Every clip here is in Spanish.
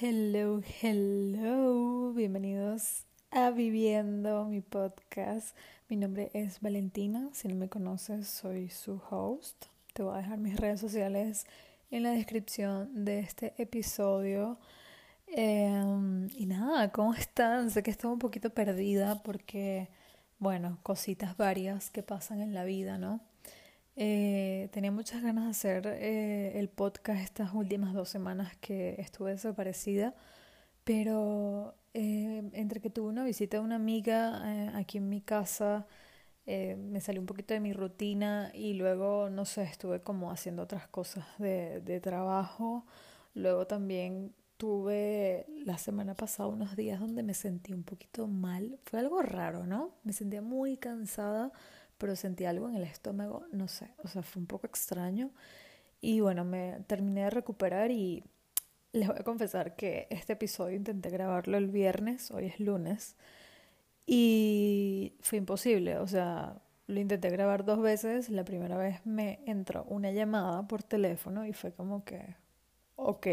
Hello, hello, bienvenidos a Viviendo, mi podcast. Mi nombre es Valentina, si no me conoces soy su host. Te voy a dejar mis redes sociales en la descripción de este episodio. Em, y nada, ¿cómo están? Sé que estoy un poquito perdida porque, bueno, cositas varias que pasan en la vida, ¿no? Eh, tenía muchas ganas de hacer eh, el podcast estas últimas dos semanas que estuve desaparecida, pero eh, entre que tuve una visita de una amiga aquí en mi casa, me salió un poquito de mi rutina y luego, no sé, estuve como haciendo otras cosas de, de trabajo. Luego también tuve la semana pasada unos días donde me sentí un poquito mal. Fue algo raro, ¿no? Me sentía muy cansada pero sentí algo en el estómago, no sé, o sea, fue un poco extraño. Y bueno, me terminé de recuperar y les voy a confesar que este episodio intenté grabarlo el viernes, hoy es lunes, y fue imposible, o sea, lo intenté grabar dos veces, la primera vez me entró una llamada por teléfono y fue como que, ok,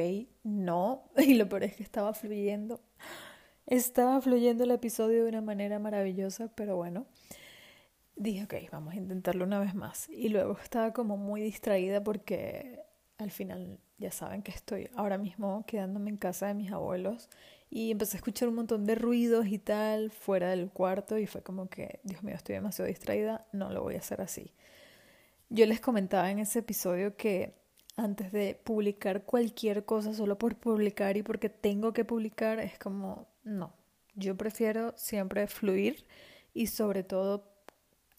no, y lo peor es que estaba fluyendo, estaba fluyendo el episodio de una manera maravillosa, pero bueno dije, ok, vamos a intentarlo una vez más. Y luego estaba como muy distraída porque al final ya saben que estoy ahora mismo quedándome en casa de mis abuelos y empecé a escuchar un montón de ruidos y tal fuera del cuarto y fue como que, Dios mío, estoy demasiado distraída, no lo voy a hacer así. Yo les comentaba en ese episodio que antes de publicar cualquier cosa solo por publicar y porque tengo que publicar es como, no, yo prefiero siempre fluir y sobre todo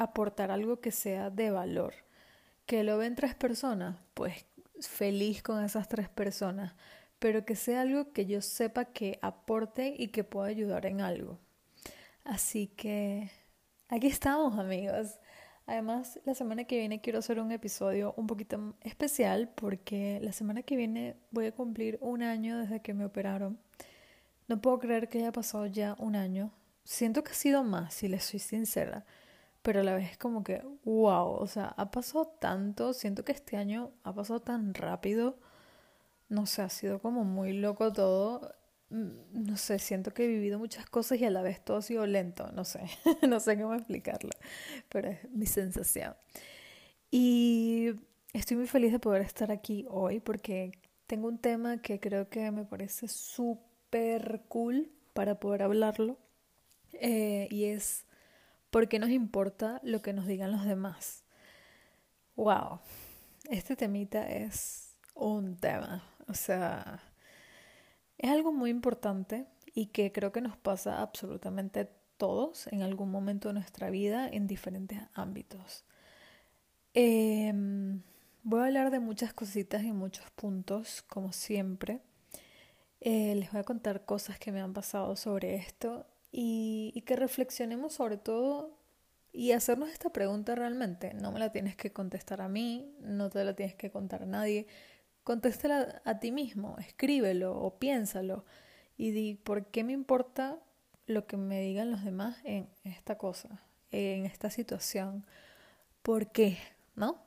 aportar algo que sea de valor. Que lo ven tres personas, pues feliz con esas tres personas, pero que sea algo que yo sepa que aporte y que pueda ayudar en algo. Así que aquí estamos amigos. Además, la semana que viene quiero hacer un episodio un poquito especial porque la semana que viene voy a cumplir un año desde que me operaron. No puedo creer que haya pasado ya un año. Siento que ha sido más, si les soy sincera pero a la vez es como que, wow, o sea, ha pasado tanto, siento que este año ha pasado tan rápido, no sé, ha sido como muy loco todo, mm, no sé, siento que he vivido muchas cosas y a la vez todo ha sido lento, no sé, no sé cómo explicarlo, pero es mi sensación. Y estoy muy feliz de poder estar aquí hoy porque tengo un tema que creo que me parece súper cool para poder hablarlo eh, y es ¿Por qué nos importa lo que nos digan los demás? Wow, este temita es un tema, o sea, es algo muy importante y que creo que nos pasa absolutamente todos en algún momento de nuestra vida en diferentes ámbitos. Em, voy a hablar de muchas cositas y muchos puntos, como siempre. Eh, les voy a contar cosas que me han pasado sobre esto y, que reflexionemos sobre todo y hacernos esta pregunta realmente. No me la tienes que contestar a mí, no te la tienes que contar a nadie. Contéstala a ti mismo, escríbelo o piénsalo y di por qué me importa lo que me digan los demás en esta cosa, en esta situación. ¿Por qué? ¿No?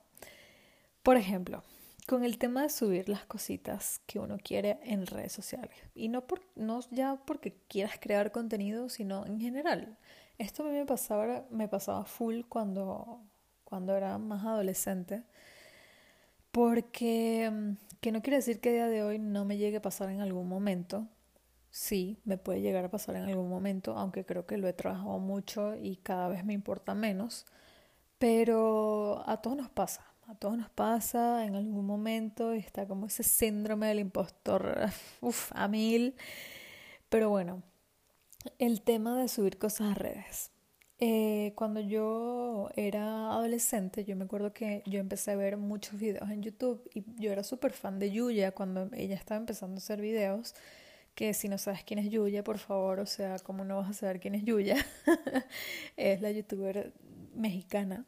Por ejemplo, con el tema de subir las cositas que uno quiere en redes sociales. Y no, por, no ya porque quieras crear contenido, sino en general. Esto a mí me pasaba, me pasaba full cuando, cuando era más adolescente. Porque, mm, que no quiere decir que a día de hoy no me llegue a pasar en algún momento. Sí, me puede llegar a pasar en algún momento, aunque creo que lo he trabajado mucho y cada vez me importa menos. Pero a todos nos pasa a todos nos pasa en algún momento, está como ese síndrome del impostor, uff, a mil. Pero bueno, el tema de subir cosas a redes. Eh, cuando yo era adolescente, yo me acuerdo que yo empecé a ver muchos videos en YouTube y yo era súper fan de Yuya cuando ella estaba empezando a hacer videos. Que si no sabes quién es Yuya, por favor, o sea, ¿cómo no vas a saber quién es Yuya? es la youtuber mexicana.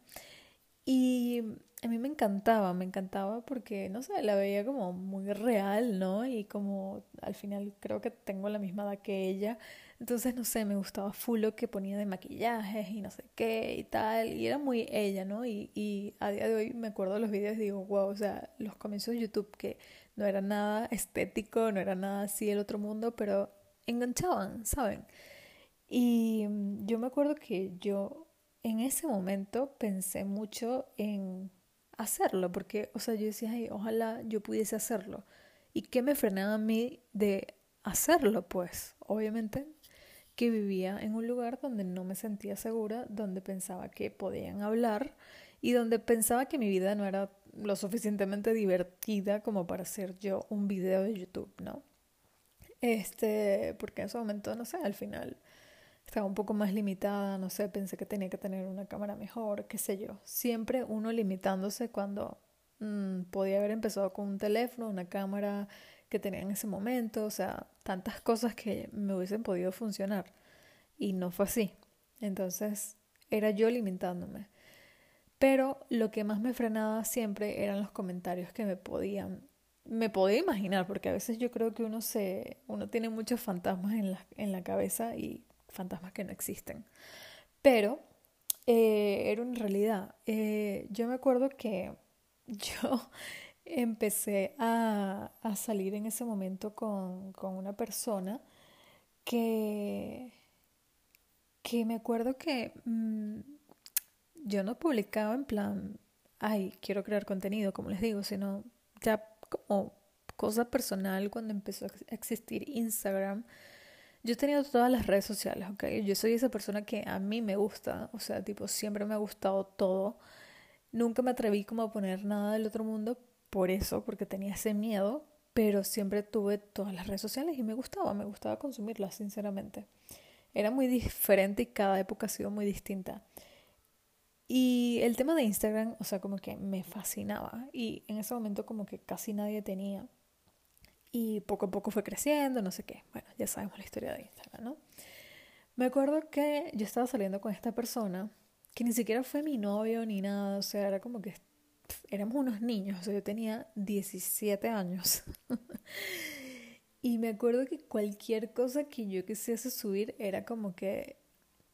Y a mí me encantaba, me encantaba porque, no sé, la veía como muy real, ¿no? Y como al final creo que tengo la misma edad que ella. Entonces, no sé, me gustaba full lo que ponía de maquillajes y no sé qué y tal. Y era muy ella, ¿no? Y, y a día de hoy me acuerdo de los videos y digo, wow, o sea, los comienzos de YouTube que no era nada estético, no era nada así el otro mundo, pero enganchaban, ¿saben? Y mm, yo me acuerdo que yo en ese momento pensé mucho en hacerlo, porque, o sea, yo decía, Ay, ojalá yo pudiese hacerlo. ¿Y qué me frenaba a mí de hacerlo? Pues, obviamente, que vivía en un lugar donde no me sentía segura, donde pensaba que podían hablar y donde pensaba que mi vida no era lo suficientemente divertida como para hacer yo un video de YouTube, ¿no? Este, porque en ese momento, no sé, al final estaba un poco más limitada, no sé, pensé que tenía que tener una cámara mejor, qué sé yo. Siempre uno limitándose cuando mm, podía haber empezado con un teléfono, una cámara que tenía en ese momento, o sea, tantas cosas que me hubiesen podido funcionar. Y no fue así. Entonces, era yo limitándome. Pero lo que más me frenaba siempre eran los comentarios que me podían me podía imaginar porque a veces yo creo que uno se uno tiene muchos fantasmas en la, en la cabeza y fantasmas que no existen. Pero eh, era una realidad. Eh, yo me acuerdo que yo empecé a, a salir en ese momento con, con, una persona que, que me acuerdo que mm, yo no publicaba en plan, ay, quiero crear contenido, como les digo, sino ya como cosa personal cuando empezó a existir Instagram yo he tenido todas las redes sociales, ¿ok? Yo soy esa persona que a mí me gusta, o sea, tipo, siempre me ha gustado todo. Nunca me atreví como a poner nada del otro mundo por eso, porque tenía ese miedo, pero siempre tuve todas las redes sociales y me gustaba, me gustaba consumirlas, sinceramente. Era muy diferente y cada época ha sido muy distinta. Y el tema de Instagram, o sea, como que me fascinaba y en ese momento como que casi nadie tenía y poco a poco fue creciendo, no sé qué. Bueno, ya sabemos la historia de Instagram, ¿no? Me acuerdo que yo estaba saliendo con esta persona que ni siquiera fue mi novio ni nada, o sea, era como que éramos unos niños, o sea, yo tenía 17 años. y me acuerdo que cualquier cosa que yo quisiese subir era como que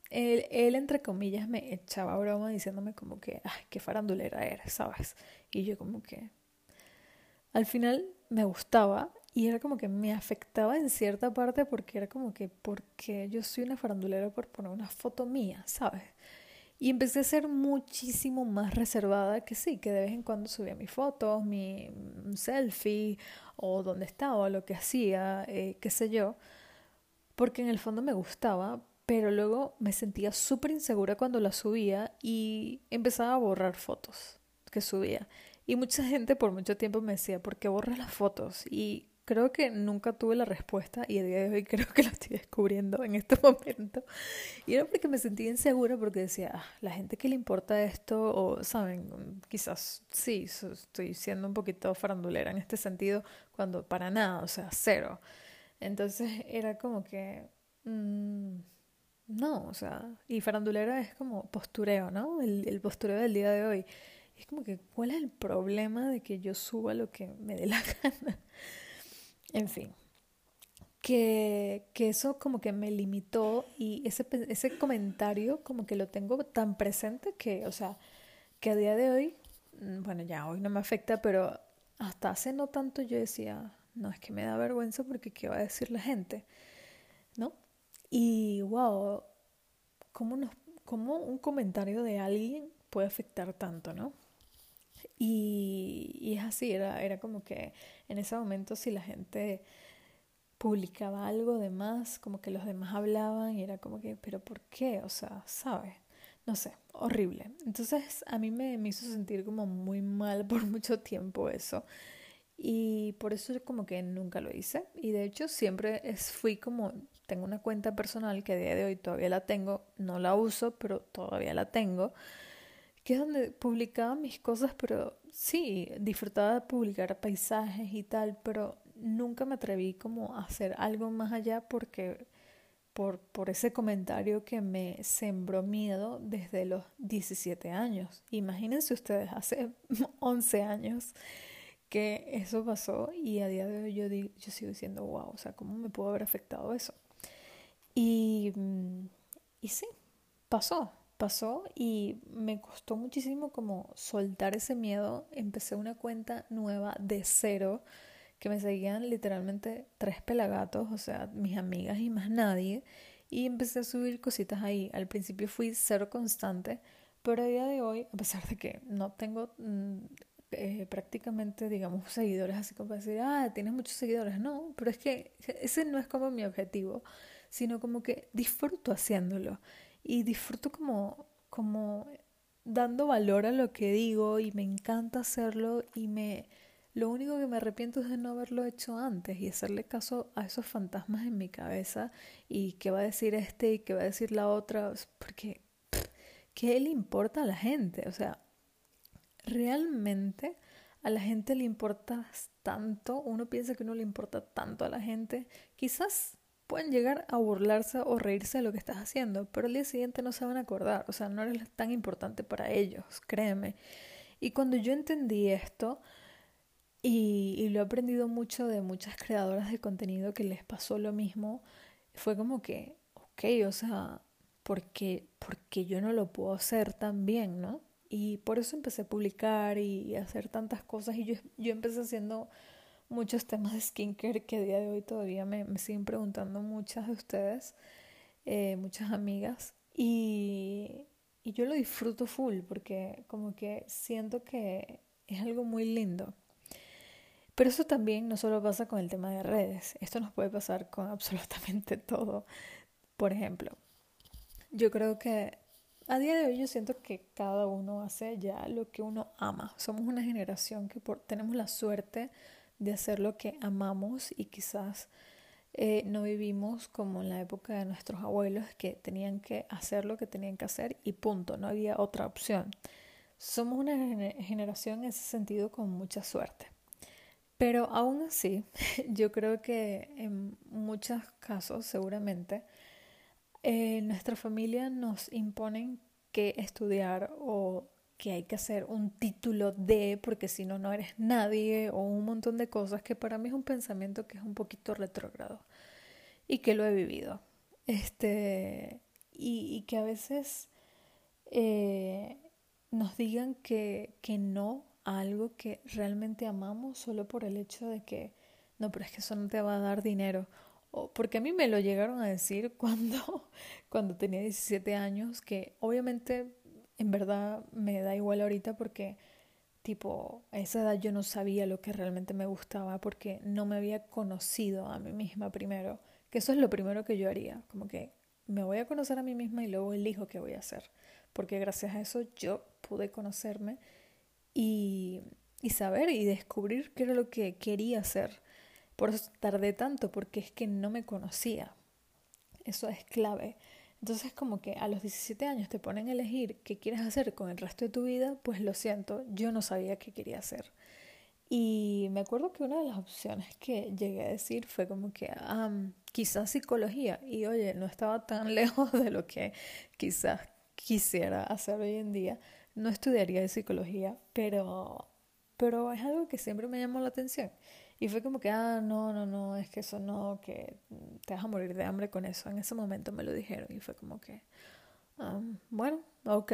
él, entre comillas, me echaba broma diciéndome como que, ay, qué farandulera eres, ¿sabes? Y yo como que, al final me gustaba y era como que me afectaba en cierta parte porque era como que, porque yo soy una farandulera por poner una foto mía, ¿sabes? Y empecé a ser muchísimo más reservada que sí, que de vez en cuando subía mis fotos, mi selfie o dónde estaba, lo que hacía, eh, qué sé yo, porque en el fondo me gustaba, pero luego me sentía súper insegura cuando la subía y empezaba a borrar fotos que subía. Y mucha gente por mucho tiempo me decía, ¿por qué borras las fotos? Y creo que nunca tuve la respuesta y a día de hoy creo que la estoy descubriendo en este momento. Y era porque me sentía insegura porque decía, ah, la gente que le importa esto, o saben, quizás sí, estoy siendo un poquito farandulera en este sentido, cuando para nada, o sea, cero. Entonces era como que... Mmm, no, o sea, y farandulera es como postureo, ¿no? El, el postureo del día de hoy. es como que, ¿cuál es el problema de que yo suba lo que me dé la gana? En fin, que, que eso como que me limitó y ese, ese comentario como que lo tengo tan presente que, o sea, que a día de hoy, mm, bueno, ya hoy no me afecta, pero hasta hace no tanto yo decía, no, es que me da vergüenza porque qué va a decir la gente, ¿no? Y wow, ¿cómo, nos, cómo un comentario de alguien puede afectar tanto, ¿no? Y, es así, era, era como que en ese momento si la gente publicaba algo de más, como que los demás hablaban y era como que, pero ¿por qué? O sea, ¿sabes? No sé, horrible. Entonces a mí me, me hizo sentir como muy mal por mucho tiempo eso. Y por eso como que nunca lo hice. Y de hecho siempre es, fui como, tengo una cuenta personal que a día de hoy todavía la tengo, no la uso, pero todavía la tengo que es donde publicaba mis cosas, pero sí, disfrutaba de publicar paisajes y tal, pero nunca me atreví como a hacer algo más allá porque por, por ese comentario que me sembró miedo desde los 17 años. Imagínense ustedes, hace 11 años que eso pasó y a día de hoy yo, yo sigo diciendo, wow, o sea, ¿cómo me pudo haber afectado eso? Y, mm, y sí, pasó, pasó y me costó muchísimo como soltar ese miedo. Empecé una cuenta nueva de cero que me seguían literalmente tres pelagatos, o sea, mis amigas y más nadie. Y empecé a subir cositas ahí. Al principio fui cero constante, pero a día de hoy, a pesar de que no tengo mm, eh, prácticamente, digamos, seguidores, así como para decir, ah, tienes muchos seguidores, no, pero es que ese no es como mi objetivo, sino como que disfruto haciéndolo y disfruto como, como dando valor a lo que digo y me encanta hacerlo y me lo único que me arrepiento es de no haberlo hecho antes y hacerle caso a esos fantasmas en mi cabeza y qué va a decir este y qué va a decir la otra, porque ¿qué le importa a la gente? O sea, realmente a la gente le importa tanto, uno piensa que no le importa tanto a la gente, quizás pueden llegar a burlarse o reírse de lo que estás haciendo, pero al día siguiente no se van a acordar, o sea, no eres tan importante para ellos, créeme. Y cuando yo entendí esto, y, lo he aprendido mucho de muchas creadoras de contenido que les pasó lo mismo. Fue como que, ok, o sea, ¿por qué, porque yo no lo puedo hacer tan bien, no? Y por eso empecé a publicar y, a hacer tantas cosas. Y yo, yo empecé haciendo muchos temas de skincare que a día de hoy todavía me, me siguen preguntando muchas de ustedes, eh, muchas amigas. Y, y yo lo disfruto full porque como que siento que es algo muy lindo. Pero eso también no solo pasa con el tema de redes, esto nos puede pasar con absolutamente todo. Por ejemplo, yo creo que a día de hoy yo siento que cada uno hace ya lo que uno ama. Somos una generación que tenemos la suerte de hacer lo que amamos y quizás eh, no vivimos como en la época de nuestros abuelos que tenían que hacer lo que tenían que hacer y punto, no había otra opción. Somos una generación en ese sentido con mucha suerte. Pero aún así, yo creo que en muchos casos, seguramente, eh, nuestra familia nos imponen que estudiar o que hay que hacer un título de, porque si no, no eres nadie, o un montón de cosas que para mí es un pensamiento que es un poquito retrógrado y que lo he vivido. Este, y, que a veces eh, nos digan que, que no algo que realmente amamos solo por el hecho de que, no, pero es que eso no te va a dar dinero. O porque a mí me lo llegaron a decir cuando, cuando tenía 17 años, que obviamente en verdad me da igual ahorita porque tipo a esa edad yo no sabía lo que realmente me gustaba porque no me había conocido a mí misma primero, que eso es lo primero que yo haría, como que me voy a conocer a mí misma y luego elijo qué voy a hacer, porque gracias a eso yo pude conocerme y, y saber y descubrir qué era lo que quería hacer. Por eso tardé tanto, porque es que no me conocía. Eso es clave. Entonces como que a los 17 años te ponen a elegir qué quieres hacer con el resto de tu vida, pues lo siento, yo no sabía qué quería hacer. Y me acuerdo que una de las opciones que llegué a decir fue como que quizás psicología. Y oye, no estaba tan lejos de lo que quizás quisiera hacer hoy en día no estudiaría de psicología, pero, pero es algo que siempre me llamó la atención. Y fue como que, ah, no, no, no, es que eso no, que te vas a morir de hambre con eso. En ese momento me lo dijeron y fue como que, ah, bueno, ok.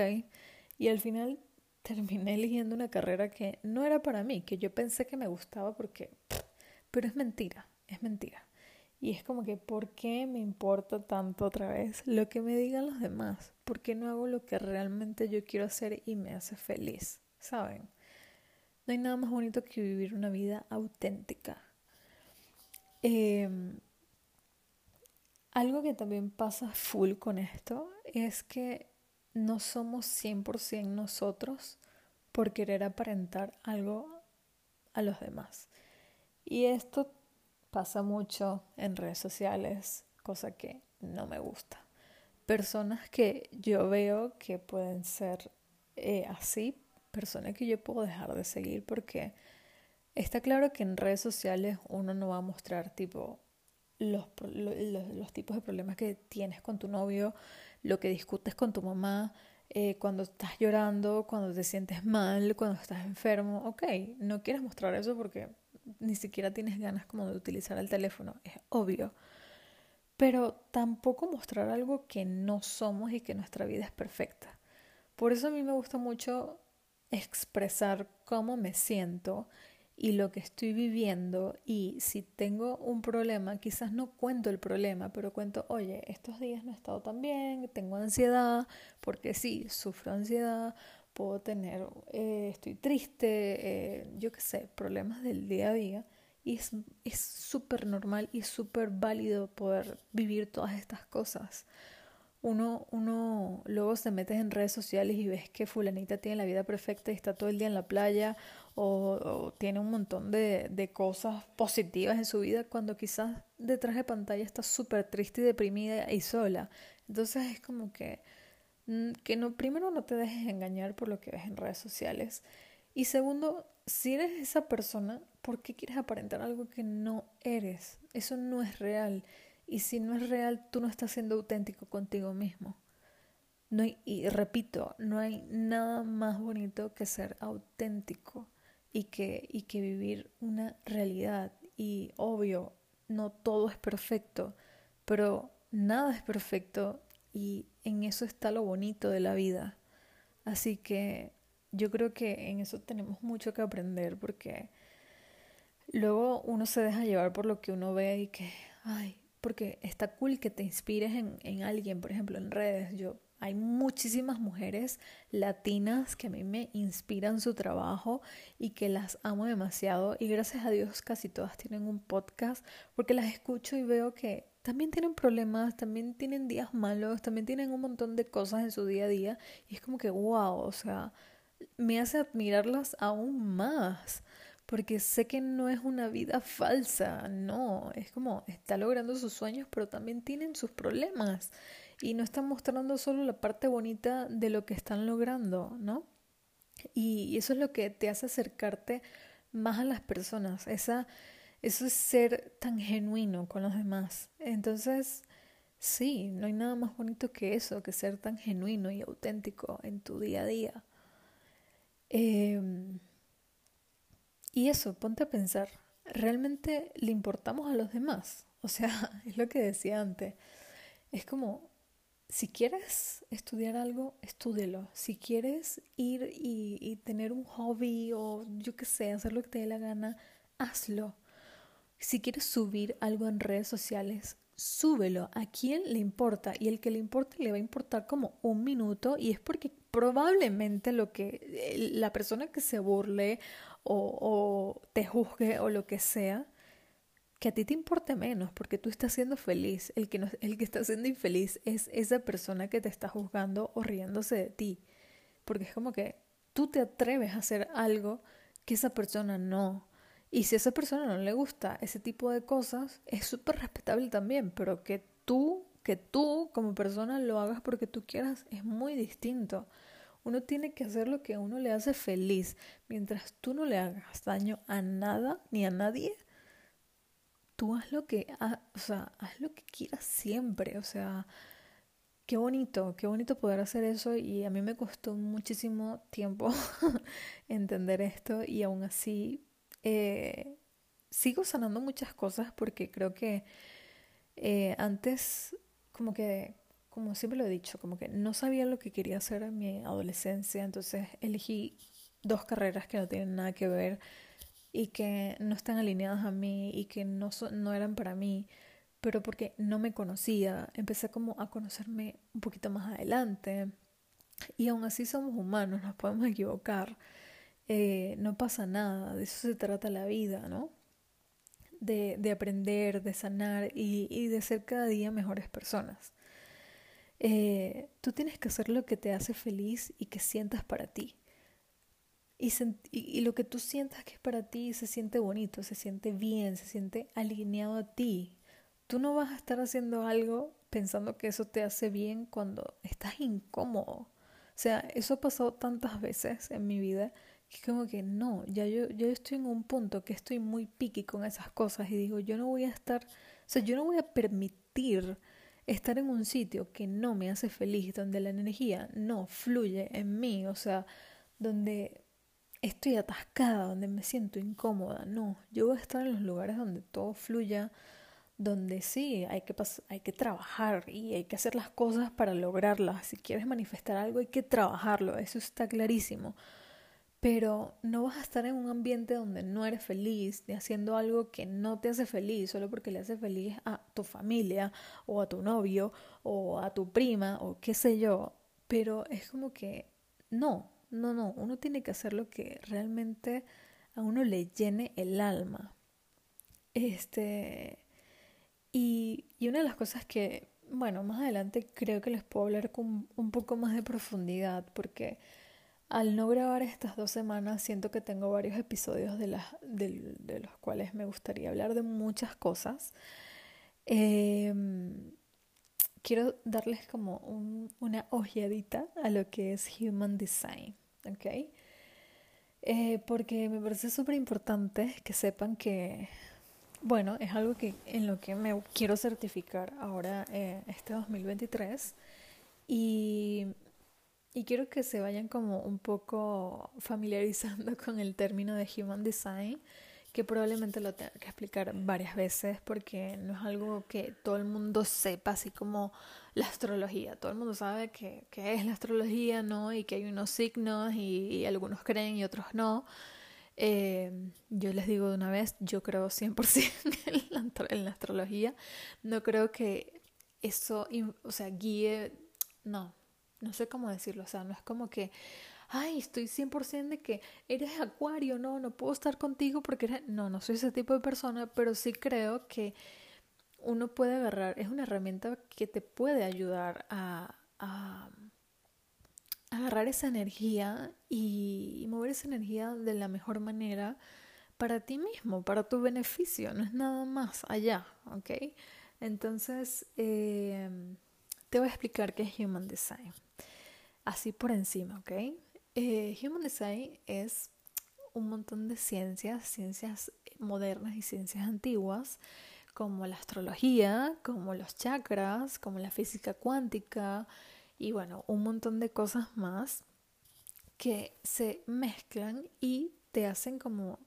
Y al final terminé eligiendo una carrera que no era para mí, que yo pensé que me gustaba porque, pero es mentira, es mentira. Y es como que, ¿por qué me importa tanto otra vez lo que me digan los demás? ¿Por qué no hago lo que realmente yo quiero hacer y me hace feliz? ¿Saben? No hay nada más bonito que vivir una vida auténtica. Em, algo que también pasa full con esto es que no somos 100% nosotros por querer aparentar algo a los demás. Y esto pasa mucho en redes sociales, cosa que no me gusta. Personas que yo veo que pueden ser eh, así, personas que yo puedo dejar de seguir porque está claro que en redes sociales uno no va a mostrar tipo los, los, tipos de problemas que tienes con tu novio, lo que discutes con tu mamá, eh, cuando estás llorando, cuando te sientes mal, cuando estás enfermo. Ok, no quieres mostrar eso porque ni siquiera tienes ganas como de utilizar el teléfono, es obvio. Pero tampoco mostrar algo que no somos y que nuestra vida es perfecta. Por eso a mí me gusta mucho expresar cómo me siento y lo que estoy viviendo y si tengo un problema, quizás no cuento el problema, pero cuento, oye, estos días no he estado tan bien, tengo ansiedad, porque sí, sufro ansiedad, puedo tener, eh, estoy triste, eh, yo qué sé, problemas del día a día. Y es súper normal y súper válido poder vivir todas estas cosas uno, uno luego se mete en redes sociales y ves que fulanita tiene la vida perfecta y está todo el día en la playa o, tiene un montón de, de, cosas positivas en su vida cuando quizás detrás de pantalla está súper triste y deprimida y sola. Entonces es como que, mm, que no, primero no te dejes engañar por lo que ves en redes sociales y segundo, si eres esa persona, ¿por qué quieres aparentar algo que no eres? Eso no es real. Y si no es real, tú no estás siendo auténtico contigo mismo. No y repito, no hay nada más bonito que ser auténtico y que, y que vivir una realidad. Y obvio, no todo es perfecto, pero nada es perfecto y en eso está lo bonito de la vida. Así que yo creo que en eso tenemos mucho que aprender porque luego uno se deja llevar por lo que uno ve y que, ay, porque está cool que te inspires en, en alguien, por ejemplo, en redes. Yo hay muchísimas mujeres latinas que a mí me inspiran su trabajo y que las amo demasiado y gracias a Dios casi todas tienen un podcast porque las escucho y veo que también tienen problemas, también tienen días malos, también tienen un montón de cosas en su día a día y es como que wow, o sea, me hace admirarlas aún más porque sé que no es una vida falsa, no, es como está logrando sus sueños, pero también tienen sus problemas y no están mostrando solo la parte bonita de lo que están logrando, ¿no? Y eso es lo que te hace acercarte más a las personas, esa, eso es ser tan genuino con los demás. Entonces, sí, no hay nada más bonito que eso, que ser tan genuino y auténtico en tu día a día. Eh, y eso, ponte a pensar, ¿realmente le importamos a los demás? O sea, es lo que decía antes. Es como, si quieres estudiar algo, estúdelo. Si quieres ir y, tener un hobby o yo qué sé, hacer lo que te dé la gana, hazlo. Si quieres subir algo en redes sociales, súbelo. ¿A quién le importa? Y el que le importa le va a importar como un minuto y es porque probablemente lo que la persona que se burle o, te juzgue o lo que sea, que a ti te importe menos porque tú estás siendo feliz. El que, el que está siendo infeliz es esa persona que te está juzgando o riéndose de ti. Porque es como que tú te atreves a hacer algo que esa persona no. Y si a esa persona no le gusta ese tipo de cosas, es súper respetable también, pero que tú, que tú como persona lo hagas porque tú quieras es muy distinto. Uno tiene que hacer lo que a uno le hace feliz. Mientras tú no le hagas daño a nada ni a nadie, tú haz lo que, o sea, haz lo que quieras siempre. O sea, qué bonito, qué bonito poder hacer eso y a mí me costó muchísimo tiempo entender esto y aún así eh, sigo sanando muchas cosas porque creo que eh, antes como que como siempre lo he dicho, como que no sabía lo que quería hacer en mi adolescencia, entonces elegí dos carreras que no tienen nada que ver y que no están alineadas a mí y que no, no eran para mí, pero porque no me conocía, empecé como a conocerme un poquito más adelante y aún así somos humanos, nos podemos equivocar, eh, no pasa nada, de eso se trata la vida, ¿no? De, de aprender, de sanar y, y de ser cada día mejores personas. Eh, tú tienes que hacer lo que te hace feliz y que sientas para ti. Y, lo que tú sientas que es para ti se siente bonito, se siente bien, se siente alineado a ti. Tú no vas a estar haciendo algo pensando que eso te hace bien cuando estás incómodo. O sea, eso ha pasado tantas veces en mi vida que como que no, ya yo, yo estoy en un punto que estoy muy piqui con esas cosas y digo, yo no voy a estar sea, yo no voy a permitir estar en un sitio que no me hace feliz, donde la energía no fluye en mí, o sea, donde estoy atascada, donde me siento incómoda. No, yo voy a estar en los lugares donde todo fluya, donde sí, hay que, hay que trabajar y hay que hacer las cosas para lograrlas. Si quieres manifestar algo, hay que trabajarlo, eso está clarísimo. Pero no vas a estar en un ambiente donde no eres feliz, ni haciendo algo que no te hace feliz, solo porque le hace feliz a tu familia, o a tu novio, o a tu prima, o qué sé yo. Pero es como que no, no, no, uno tiene que hacer lo que realmente a uno le llene el alma. Este, y, y una de las cosas que, bueno, más adelante creo que les puedo hablar con un poco más de profundidad, porque al no grabar estas dos semanas siento que tengo varios episodios de, las, de, los cuales me gustaría hablar de muchas cosas. Eh, quiero darles como un, una ojeadita a lo que es Human Design, ¿ok? Eh, porque me parece súper importante que sepan que, bueno, es algo que en lo que me quiero certificar ahora eh, este 2023 y, y quiero que se vayan como un poco familiarizando con el término de Human Design que probablemente lo tenga que explicar varias veces porque no es algo que todo el mundo sepa, así como la astrología. Todo el mundo sabe que, es la astrología, ¿no? Y que hay unos signos y, algunos creen y otros no. Eh, yo les digo de una vez, yo creo 100% en la, en la astrología. No creo que eso, o sea, guíe, no, no sé cómo decirlo, o sea, no es como que, ay, estoy 100% de que eres acuario, no, no puedo estar contigo porque eres... No, no soy ese tipo de persona, pero sí creo que uno puede agarrar, es una herramienta que te puede ayudar a, a, agarrar esa energía y, mover esa energía de la mejor manera para ti mismo, para tu beneficio, no es nada más allá, ¿ok? Entonces, eh, te voy a explicar qué es Human Design, así por encima, ¿ok? Eh, Human Design es un montón de ciencias, ciencias modernas y ciencias antiguas, como la astrología, como los chakras, como la física cuántica y bueno, un montón de cosas más que se mezclan y te hacen como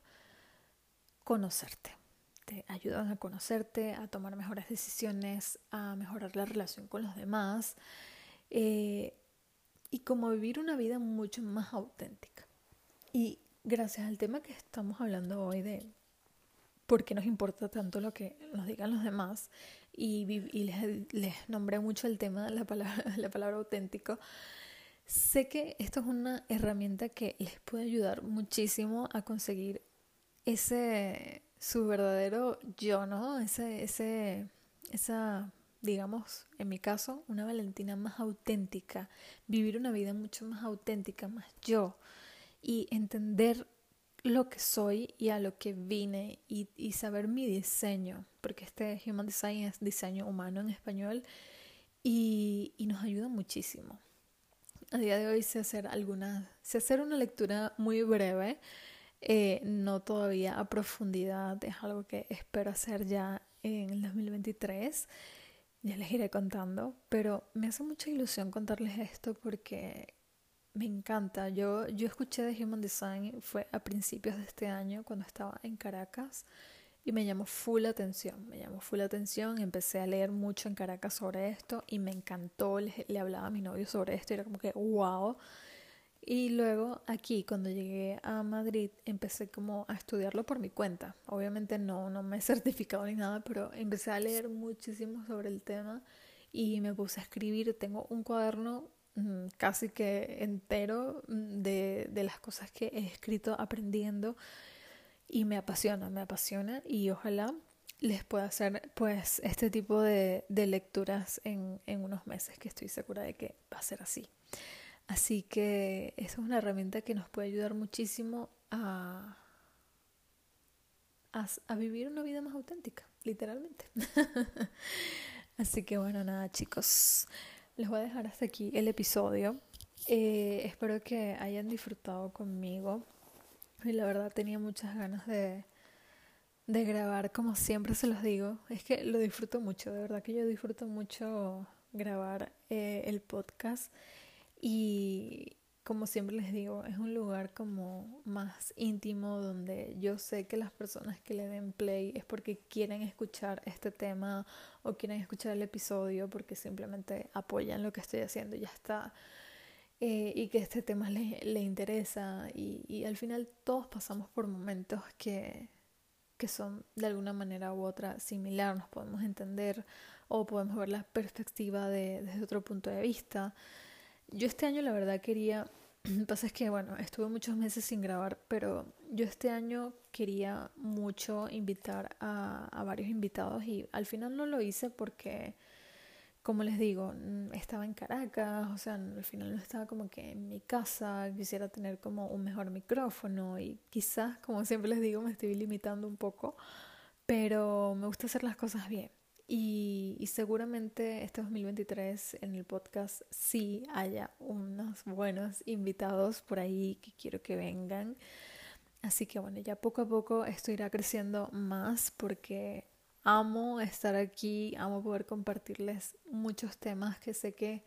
conocerte. Te ayudan a conocerte, a tomar mejores decisiones, a mejorar la relación con los demás. Eh, y como vivir una vida mucho más auténtica. Y gracias al tema que estamos hablando hoy de por qué nos importa tanto lo que nos digan los demás, y, les, les, nombré mucho el tema la palabra, la palabra auténtico, sé que esto es una herramienta que les puede ayudar muchísimo a conseguir ese su verdadero yo, ¿no? Ese, ese, esa digamos, en mi caso, una Valentina más auténtica, vivir una vida mucho más auténtica, más yo, y entender lo que soy y a lo que vine y, y saber mi diseño, porque este Human Design es diseño humano en español y, y nos ayuda muchísimo. A día de hoy sé hacer alguna, sé hacer una lectura muy breve, eh, no todavía a profundidad, es algo que espero hacer ya en el 2023 ya les iré contando, pero me hace mucha ilusión contarles esto porque me encanta. Yo, yo escuché de Human Design, fue a principios de este año cuando estaba en Caracas y me llamó full atención, me llamó full atención, empecé a leer mucho en Caracas sobre esto y me encantó, le, le hablaba a mi novio sobre esto y era como que wow. Y luego aquí, cuando llegué a Madrid, empecé como a estudiarlo por mi cuenta. Obviamente no, no me he certificado ni nada, pero empecé a leer muchísimo sobre el tema y me puse a escribir. Tengo un cuaderno mm, casi que entero mm, de, de las cosas que he escrito aprendiendo y me apasiona, me apasiona y ojalá les pueda hacer pues este tipo de, de lecturas en, en unos meses que estoy segura de que va a ser así. Así que esa es una herramienta que nos puede ayudar muchísimo a, a, vivir una vida más auténtica, literalmente. Así que bueno, nada chicos, les voy a dejar hasta aquí el episodio. Eh, espero que hayan disfrutado conmigo. Y la verdad tenía muchas ganas de, de grabar, como siempre se los digo, es que lo disfruto mucho, de verdad que yo disfruto mucho grabar eh, el podcast y como siempre les digo, es un lugar como más íntimo donde yo sé que las personas que le den play es porque quieren escuchar este tema o quieren escuchar el episodio porque simplemente apoyan lo que estoy haciendo y ya está. Eh, y que este tema le, le interesa y, y, al final todos pasamos por momentos que, que son de alguna manera u otra similar, nos podemos entender o podemos ver la perspectiva de, desde otro punto de vista. Yo este año la verdad quería, pasa es que bueno, estuve muchos meses sin grabar, pero yo este año quería mucho invitar a, a varios invitados y al final no lo hice porque, como les digo, estaba en Caracas, o sea, al final no estaba como que en mi casa, quisiera tener como un mejor micrófono y quizás, como siempre les digo, me estoy limitando un poco, pero me gusta hacer las cosas bien. Y, seguramente este 2023 en el podcast sí haya unos buenos invitados por ahí que quiero que vengan. Así que bueno, ya poco a poco esto irá creciendo más porque amo estar aquí, amo poder compartirles muchos temas que sé que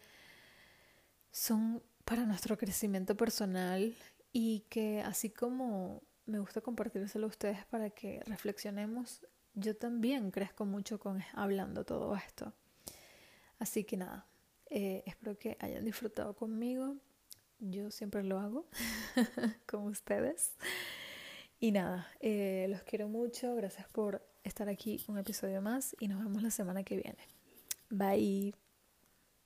son para nuestro crecimiento personal y que así como me gusta compartírselo a ustedes para que reflexionemos, yo también crezco mucho con hablando todo esto. Así que nada, eh, espero que hayan disfrutado conmigo. Yo siempre lo hago con ustedes. Y nada, eh, los quiero mucho. Gracias por estar aquí un episodio más y nos vemos la semana que viene. Bye.